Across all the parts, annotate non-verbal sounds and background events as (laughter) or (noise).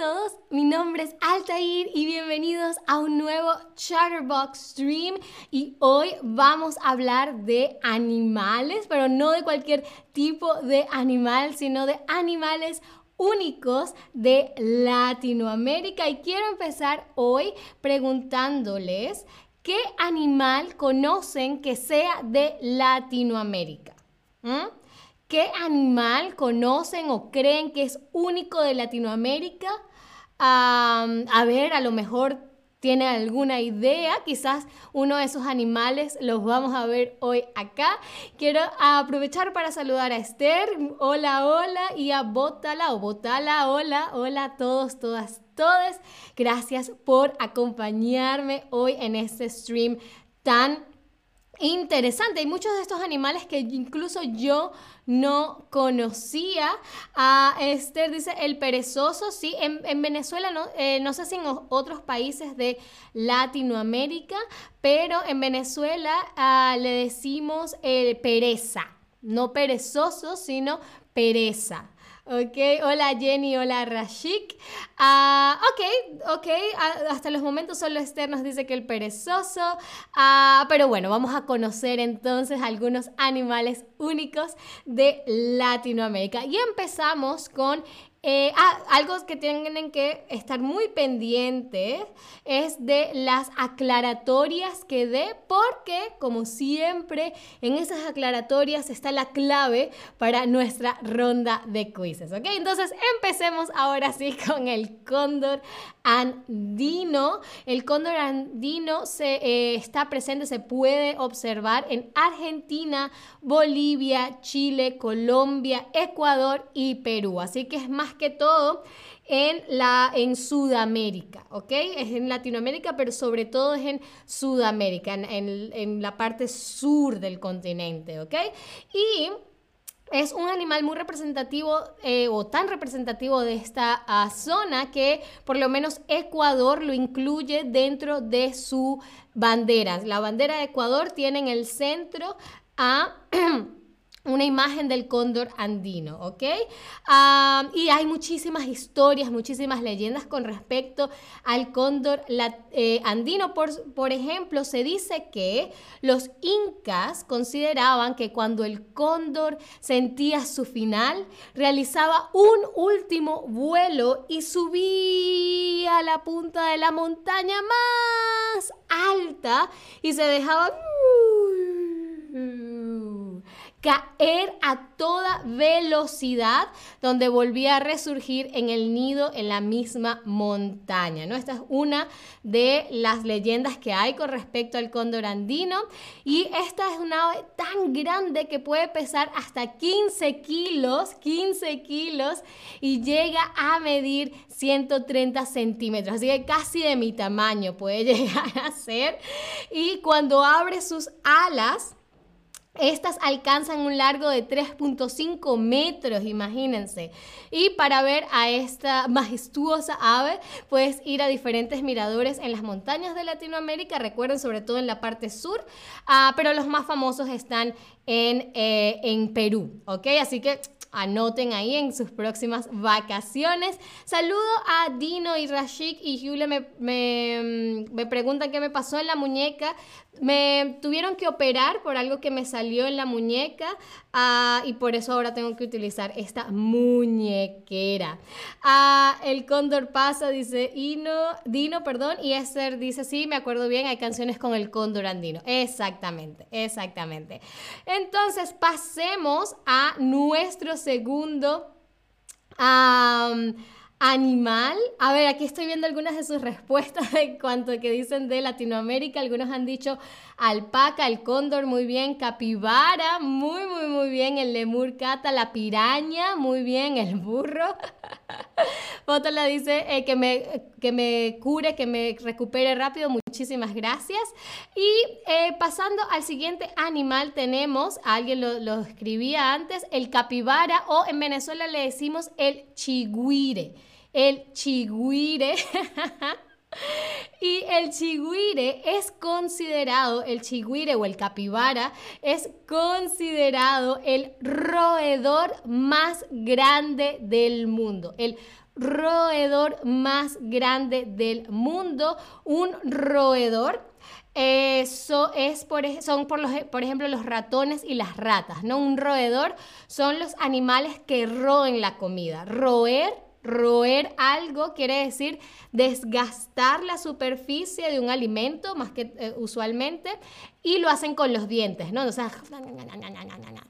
todos, mi nombre es Altair y bienvenidos a un nuevo Chatterbox Stream y hoy vamos a hablar de animales, pero no de cualquier tipo de animal, sino de animales únicos de Latinoamérica y quiero empezar hoy preguntándoles qué animal conocen que sea de Latinoamérica. ¿Mm? ¿Qué animal conocen o creen que es único de Latinoamérica? A ver, a lo mejor tiene alguna idea, quizás uno de esos animales los vamos a ver hoy acá. Quiero aprovechar para saludar a Esther, hola, hola, y a Botala o Botala, hola, hola a todos, todas, todas. Gracias por acompañarme hoy en este stream tan interesante. Hay muchos de estos animales que incluso yo no conocía. A Esther dice el perezoso, sí, en, Venezuela, no, eh, no sé si en otros países de Latinoamérica, pero en Venezuela ah, le decimos el pereza. No perezoso, sino pereza. Ok, hola Jenny, hola Rashik. Ah, ok, ok, ah, hasta los momentos solo Esther nos dice que el perezoso. Ah, pero bueno, vamos a conocer entonces algunos animales únicos de Latinoamérica. Y empezamos con eh, ah, algo que tienen que estar muy pendientes es de las aclaratorias que dé, porque como siempre en esas aclaratorias está la clave para nuestra ronda de quizzes, ¿ok? Entonces empecemos ahora sí (laughs) con el cóndor andino. El cóndor andino se, eh, está presente, se puede observar en Argentina, Bolivia, Chile, Colombia, Ecuador y Perú, así que es más que todo en, la, en Sudamérica, ¿ok? Es en Latinoamérica, pero sobre todo es en Sudamérica, en, la parte sur del continente, ¿ok? Y es un animal muy representativo eh, o tan representativo de esta ah, zona que por lo menos Ecuador lo incluye dentro de su bandera. La bandera de Ecuador tiene en el centro a... (clears throat) una imagen del cóndor andino, ¿ok? y hay muchísimas historias, muchísimas leyendas con respecto al cóndor eh, andino. Por, por ejemplo, se dice que los incas consideraban que cuando el cóndor sentía su final, realizaba un último vuelo y subía a la punta de la montaña más alta y se dejaba caer a toda velocidad, donde volvía a resurgir en el nido en la misma montaña. ¿no? Esta es una de las leyendas que hay con respecto al cóndor andino. Y esta es una ave tan grande que puede pesar hasta 15 kilos, 15 kilos, y llega a medir 130 centímetros. Así que casi de mi tamaño puede (laughs) llegar a ser. Y cuando abre sus alas, estas alcanzan un largo de 3.5 metros, imagínense. Y para ver a esta majestuosa ave, puedes ir a diferentes miradores en las montañas de Latinoamérica, recuerden, sobre todo en la parte sur, ah, pero los más famosos están en, eh, en Perú, ¿ok? Así que anoten ahí en sus próximas vacaciones. Saludo a Dino y Rashik y Julia me, me preguntan qué me pasó en la muñeca. Me tuvieron que operar por algo que me salió en la muñeca ah, y por eso ahora tengo que utilizar esta muñequera. Ah, el cóndor pasa, dice Ino, Dino, perdón, y Esther dice, sí, me acuerdo bien, hay canciones con el cóndor andino. Exactamente, exactamente. Entonces pasemos a nuestro segundo animal. A ver, aquí estoy viendo algunas de sus respuestas (laughs) en cuanto a que dicen de Latinoamérica. Algunos han dicho alpaca, el cóndor, muy bien, capibara, muy, muy, muy bien, el lemur cata, la piraña, muy bien, el burro. (laughs) la dice eh, que, me, que me cure, que me recupere rápido. Muchísimas gracias. Y eh, pasando al siguiente animal, tenemos, alguien lo, lo escribía antes, el capibara o en Venezuela le decimos el chigüire el chigüire. (laughs) (laughs) Y el chigüire es considerado, el chigüire o el capibara es considerado el roedor más grande del mundo. El roedor más grande del mundo. Un roedor eso es por, son por, los, por ejemplo los ratones y las ratas, ¿no? Un roedor son los animales que roen la comida. Roer, roer algo quiere decir desgastar la superficie de un alimento, más que eh, usualmente, y lo hacen con los dientes, ¿no? O sea,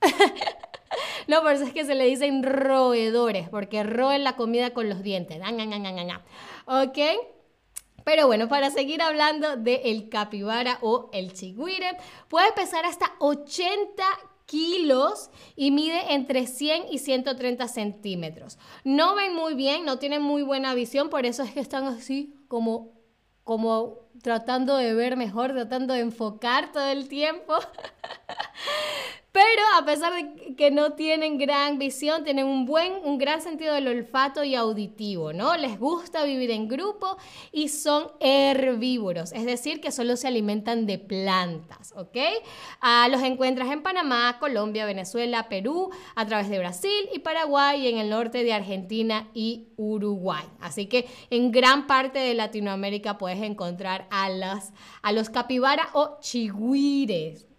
(laughs) no, por eso es que se le dicen roedores, porque roen la comida con los dientes. ¿Ok? Pero bueno, para seguir hablando del el capibara o el chigüire, puede pesar hasta 80 kilos y mide entre 100 y 130 centímetros. No ven muy bien, no tienen muy buena visión, por eso es que están así como, como tratando de ver mejor, tratando de enfocar todo el tiempo. (laughs) Pero a pesar de que no tienen gran visión, tienen un buen, un gran sentido del olfato y auditivo, ¿no? Les gusta vivir en grupo y son herbívoros, es decir, que solo se alimentan de plantas, ¿ok? Ah, los encuentras en Panamá, Colombia, Venezuela, Perú, a través de Brasil y Paraguay y en el norte de Argentina y Uruguay. Así que en gran parte de Latinoamérica puedes encontrar a, las, a los capibara o chigüires.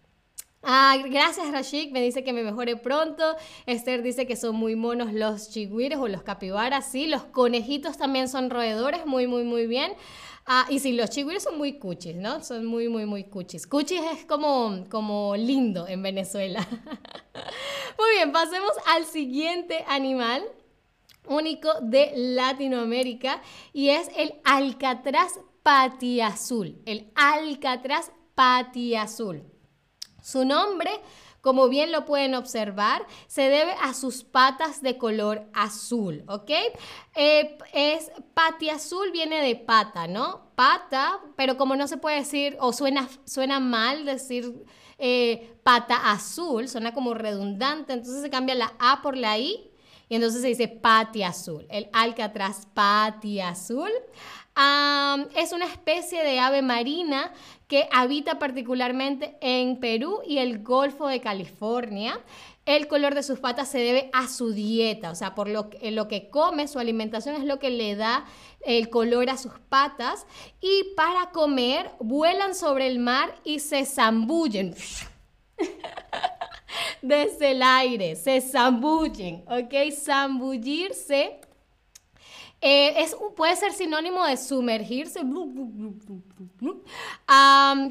Ah, gracias Rashik, me dice que me mejore pronto. Esther dice que son muy monos los chigüires o los capibaras, sí. Los conejitos también son roedores, muy, muy, muy bien. Ah, y sí, los chigüires son muy cuchis, ¿no? Son muy, muy, muy cuchis. Cuchis es como, como lindo en Venezuela. (laughs) muy bien, pasemos al siguiente animal único de Latinoamérica y es el alcatraz patiazul. El alcatraz patiazul. Su nombre, como bien lo pueden observar, se debe a sus patas de color azul, ¿ok? Eh, es azul viene de pata, ¿no? Pata, pero como no se puede decir, o suena, suena mal decir eh, pata azul, suena como redundante, entonces se cambia la A por la I y entonces se dice pati azul, el alcatraz pati azul. Es una especie de ave marina que habita particularmente en Perú y el Golfo de California. El color de sus patas se debe a su dieta, o sea, por lo que, lo que come, su alimentación es lo que le da el color a sus patas. Y para comer, vuelan sobre el mar y se zambullen. (laughs) Desde el aire, se zambullen, ¿ok? Zambullirse eh, es, puede ser sinónimo de sumergirse,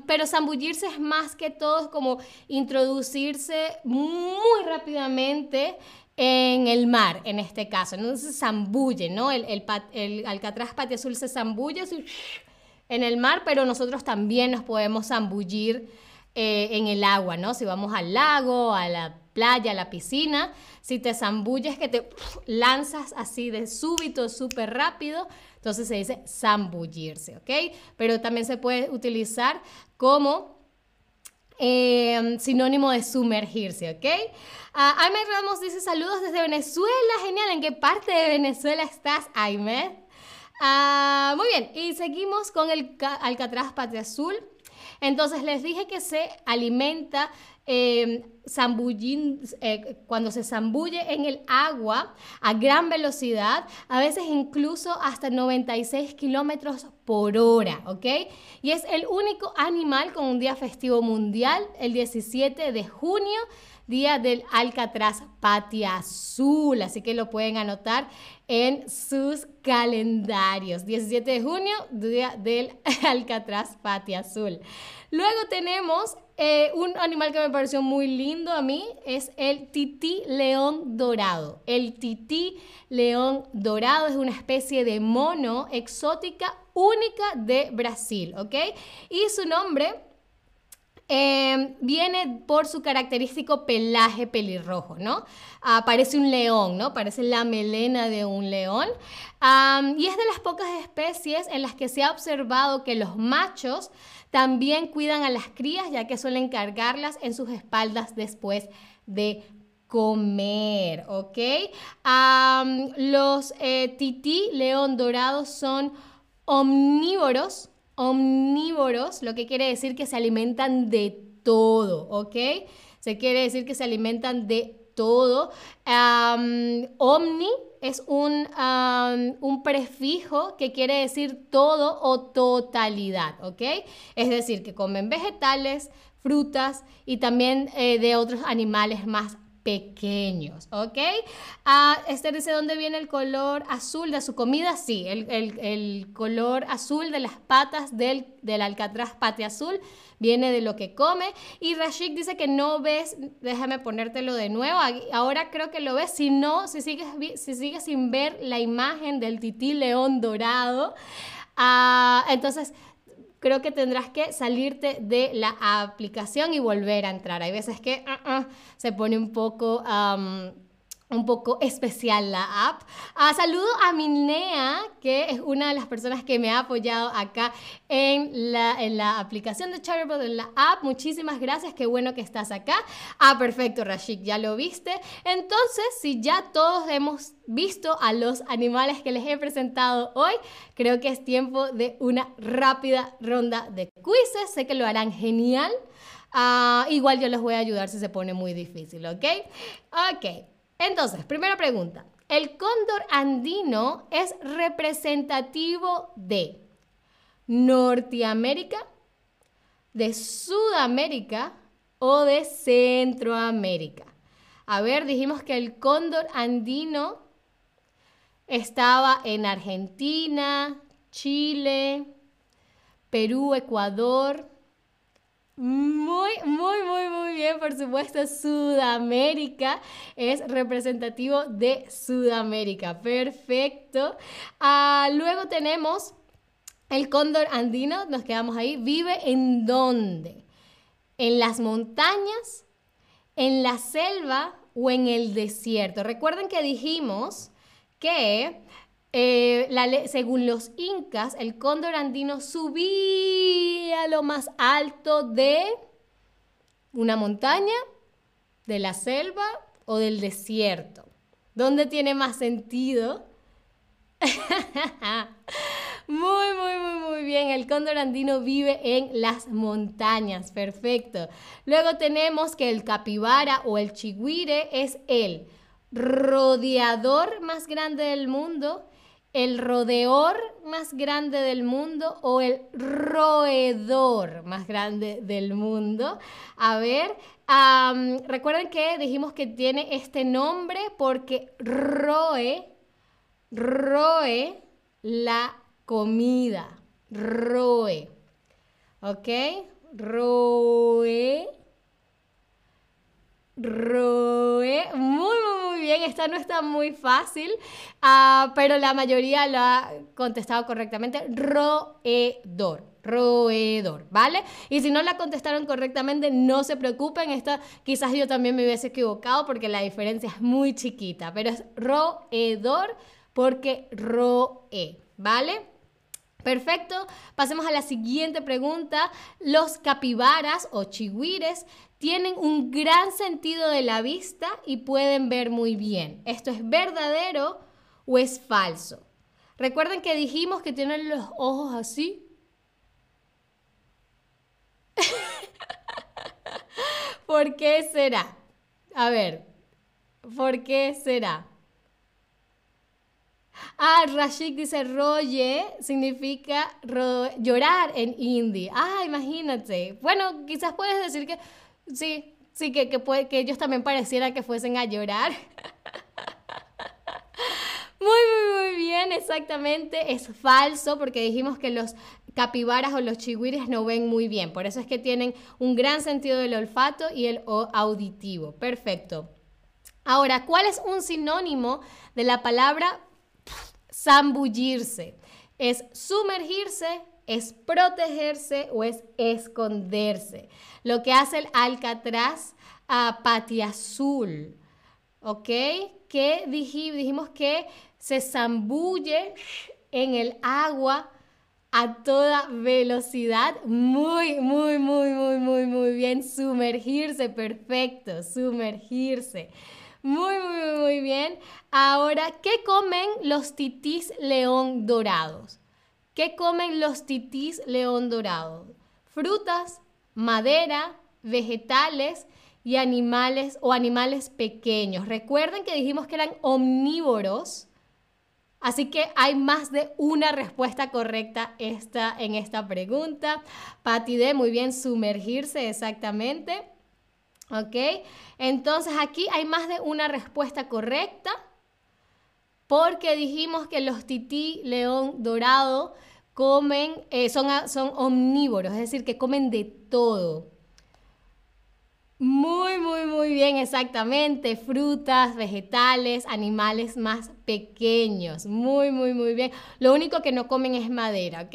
pero zambullirse es más que todo como introducirse muy rápidamente en el mar, en este caso. Entonces zambulle, ¿no? El, el, el alcatraz patio azul se zambulle en el mar, pero nosotros también nos podemos zambullir eh, en el agua, ¿no? Si vamos al lago, a la playa, a la piscina, si te zambulles, que te lanzas así de súbito, súper rápido, entonces se dice zambullirse, ¿ok? Pero también se puede utilizar como em, sinónimo de sumergirse, ¿ok? Uh, Ramos dice saludos desde Venezuela, genial, ¿en qué parte de Venezuela estás, Aime? Ah, muy bien, y seguimos con el Alcatraz Patria Azul. Entonces les dije que se alimenta eh, cuando se zambulle en el agua a gran velocidad, a veces incluso hasta 96 kilómetros por hora, ¿ok? Y es el único animal con un día festivo mundial, el 17 de junio día del Alcatraz Patia Azul, así que lo pueden anotar en sus calendarios. 17 de junio, día del (laughs) Alcatraz Patia Azul. Luego tenemos eh, un animal que me pareció muy lindo a mí, es el tití león dorado. El tití león dorado es una especie de mono exótica única de Brasil, ¿ok? Y su nombre Em, viene por su característico pelaje pelirrojo, ¿no? Ah, parece un león, ¿no? Parece la melena de un león. y es de las pocas especies en las que se ha observado que los machos también cuidan a las crías, ya que suelen cargarlas en sus espaldas después de comer, ¿ok? los eh, tití león dorados son omnívoros, omnívoros, lo que quiere decir que se alimentan de todo, ¿ok? Se quiere decir que se alimentan de todo. omni es un, un, prefijo que quiere decir todo o totalidad, ¿ok? Es decir, que comen vegetales, frutas y también eh, de otros animales más pequeños, ¿ok? Ah, Esther dice, ¿dónde viene el color azul de su comida? Sí, el, color azul de las patas del, del, alcatraz pate azul viene de lo que come. Y Rashik dice que no ves, déjame ponértelo de nuevo, ahora creo que lo ves, si no, si sigues, si sigues sin ver la imagen del tití león dorado, ah, entonces creo que tendrás que salirte de la aplicación y volver a entrar. Hay veces que uh, uh, se pone un poco... un poco especial la app. Ah, saludo a Minea, que es una de las personas que me ha apoyado acá en la, en la aplicación de Chatterbot, en la app. Muchísimas gracias, qué bueno que estás acá. Ah, perfecto, Rashik, ya lo viste. Entonces, si ya todos hemos visto a los animales que les he presentado hoy, creo que es tiempo de una rápida ronda de quizzes. Sé que lo harán genial. Ah, igual yo les voy a ayudar si se pone muy difícil, ¿ok? Ok, entonces, primera pregunta. El cóndor andino es representativo de Norteamérica, de Sudamérica o de Centroamérica. A ver, dijimos que el cóndor andino estaba en Argentina, Chile, Perú, Ecuador. Muy, muy, muy, muy bien, por supuesto, Sudamérica es representativo de Sudamérica. Perfecto. Ah, luego tenemos el cóndor andino, nos quedamos ahí. ¿Vive en dónde? ¿En las montañas? ¿En la selva o en el desierto? Recuerden que dijimos que eh, según los incas, el cóndor andino subía a lo más alto de una montaña, de la selva o del desierto. ¿Dónde tiene más sentido? (laughs) muy, muy, muy, muy bien. El cóndor andino vive en las montañas. Perfecto. Luego tenemos que el capibara o el chigüire es el rodeador más grande del mundo, el rodeador más grande del mundo o el roedor más grande del mundo. A ver, recuerden que dijimos que tiene este nombre porque roe, roe la comida, roe. ¿Ok? Roe. Roe. Muy, bien, esta no está muy fácil, ah, pero la mayoría lo ha contestado correctamente. Roedor, roedor, ¿vale? Y si no la contestaron correctamente, no se preocupen, esta quizás yo también me hubiese equivocado porque la diferencia es muy chiquita, pero es roedor porque roe, ¿vale? Perfecto, pasemos a la siguiente pregunta. Los capibaras o chihuires tienen un gran sentido de la vista y pueden ver muy bien. ¿Esto es verdadero o es falso? Recuerden que dijimos que tienen los ojos así. (laughs) ¿Por qué será? A ver, ¿por qué será? Ah, Rashik dice roye significa llorar en hindi. Ah, imagínate. Bueno, quizás puedes decir que Sí, sí, que, que, que ellos también pareciera que fuesen a llorar. (laughs) Muy, muy, muy bien, exactamente. Es falso porque dijimos que los capibaras o los chihuires no ven muy bien. Por eso es que tienen un gran sentido del olfato y el auditivo. Perfecto. Ahora, ¿cuál es un sinónimo de la palabra zambullirse? Es sumergirse, es protegerse o es esconderse. Lo que hace el alcatraz a patiazul, ¿ok? Que dijimos que se zambulle en el agua a toda velocidad. Muy, muy, muy, muy, muy, muy bien. Sumergirse, perfecto, sumergirse. Muy, muy, muy bien. Ahora, ¿qué comen los titís león dorados? ¿Qué comen los titís león dorado? Frutas, madera, vegetales y animales o animales pequeños. Recuerden que dijimos que eran omnívoros. Así que hay más de una respuesta correcta esta, en esta pregunta. Pati muy bien, sumergirse exactamente. ¿Ok? Entonces aquí hay más de una respuesta correcta porque dijimos que los tití león dorado comen, eh, son, son omnívoros, es decir, que comen de todo. Muy, muy, muy bien, exactamente. Frutas, vegetales, animales más pequeños. Muy, muy, muy bien. Lo único que no comen es madera, ¿ok?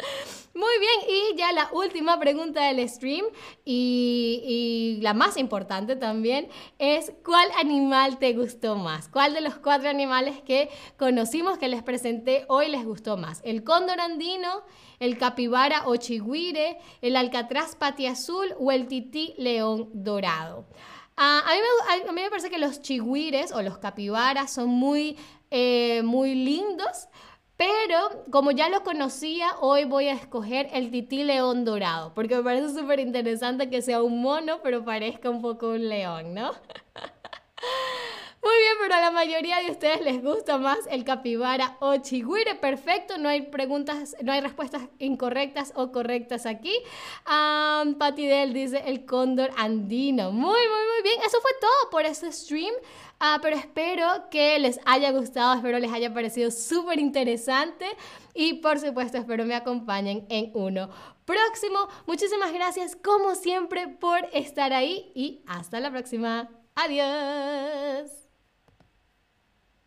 (laughs) Muy bien, y ya la última pregunta del stream y, la más importante también es ¿cuál animal te gustó más? ¿Cuál de los cuatro animales que conocimos que les presenté hoy les gustó más? ¿El cóndor andino, el capibara o chigüire, el alcatraz azul o el tití león dorado? Ah, a, mí me, parece que los chigüires o los capibaras son muy, eh, muy lindos pero como ya lo conocía, hoy voy a escoger el tití león dorado, porque me parece súper interesante que sea un mono, pero parezca un poco un león, ¿no? (laughs) Muy bien, pero a la mayoría de ustedes les gusta más el capibara o chigüire. Perfecto, no hay preguntas, no hay respuestas incorrectas o correctas aquí. Um, Patty Del dice el cóndor andino. Muy, muy, muy bien. Eso fue todo por este stream. Ah, pero espero que les haya gustado, espero les haya parecido súper interesante y por supuesto espero me acompañen en uno próximo. Muchísimas gracias como siempre por estar ahí y hasta la próxima. Adiós.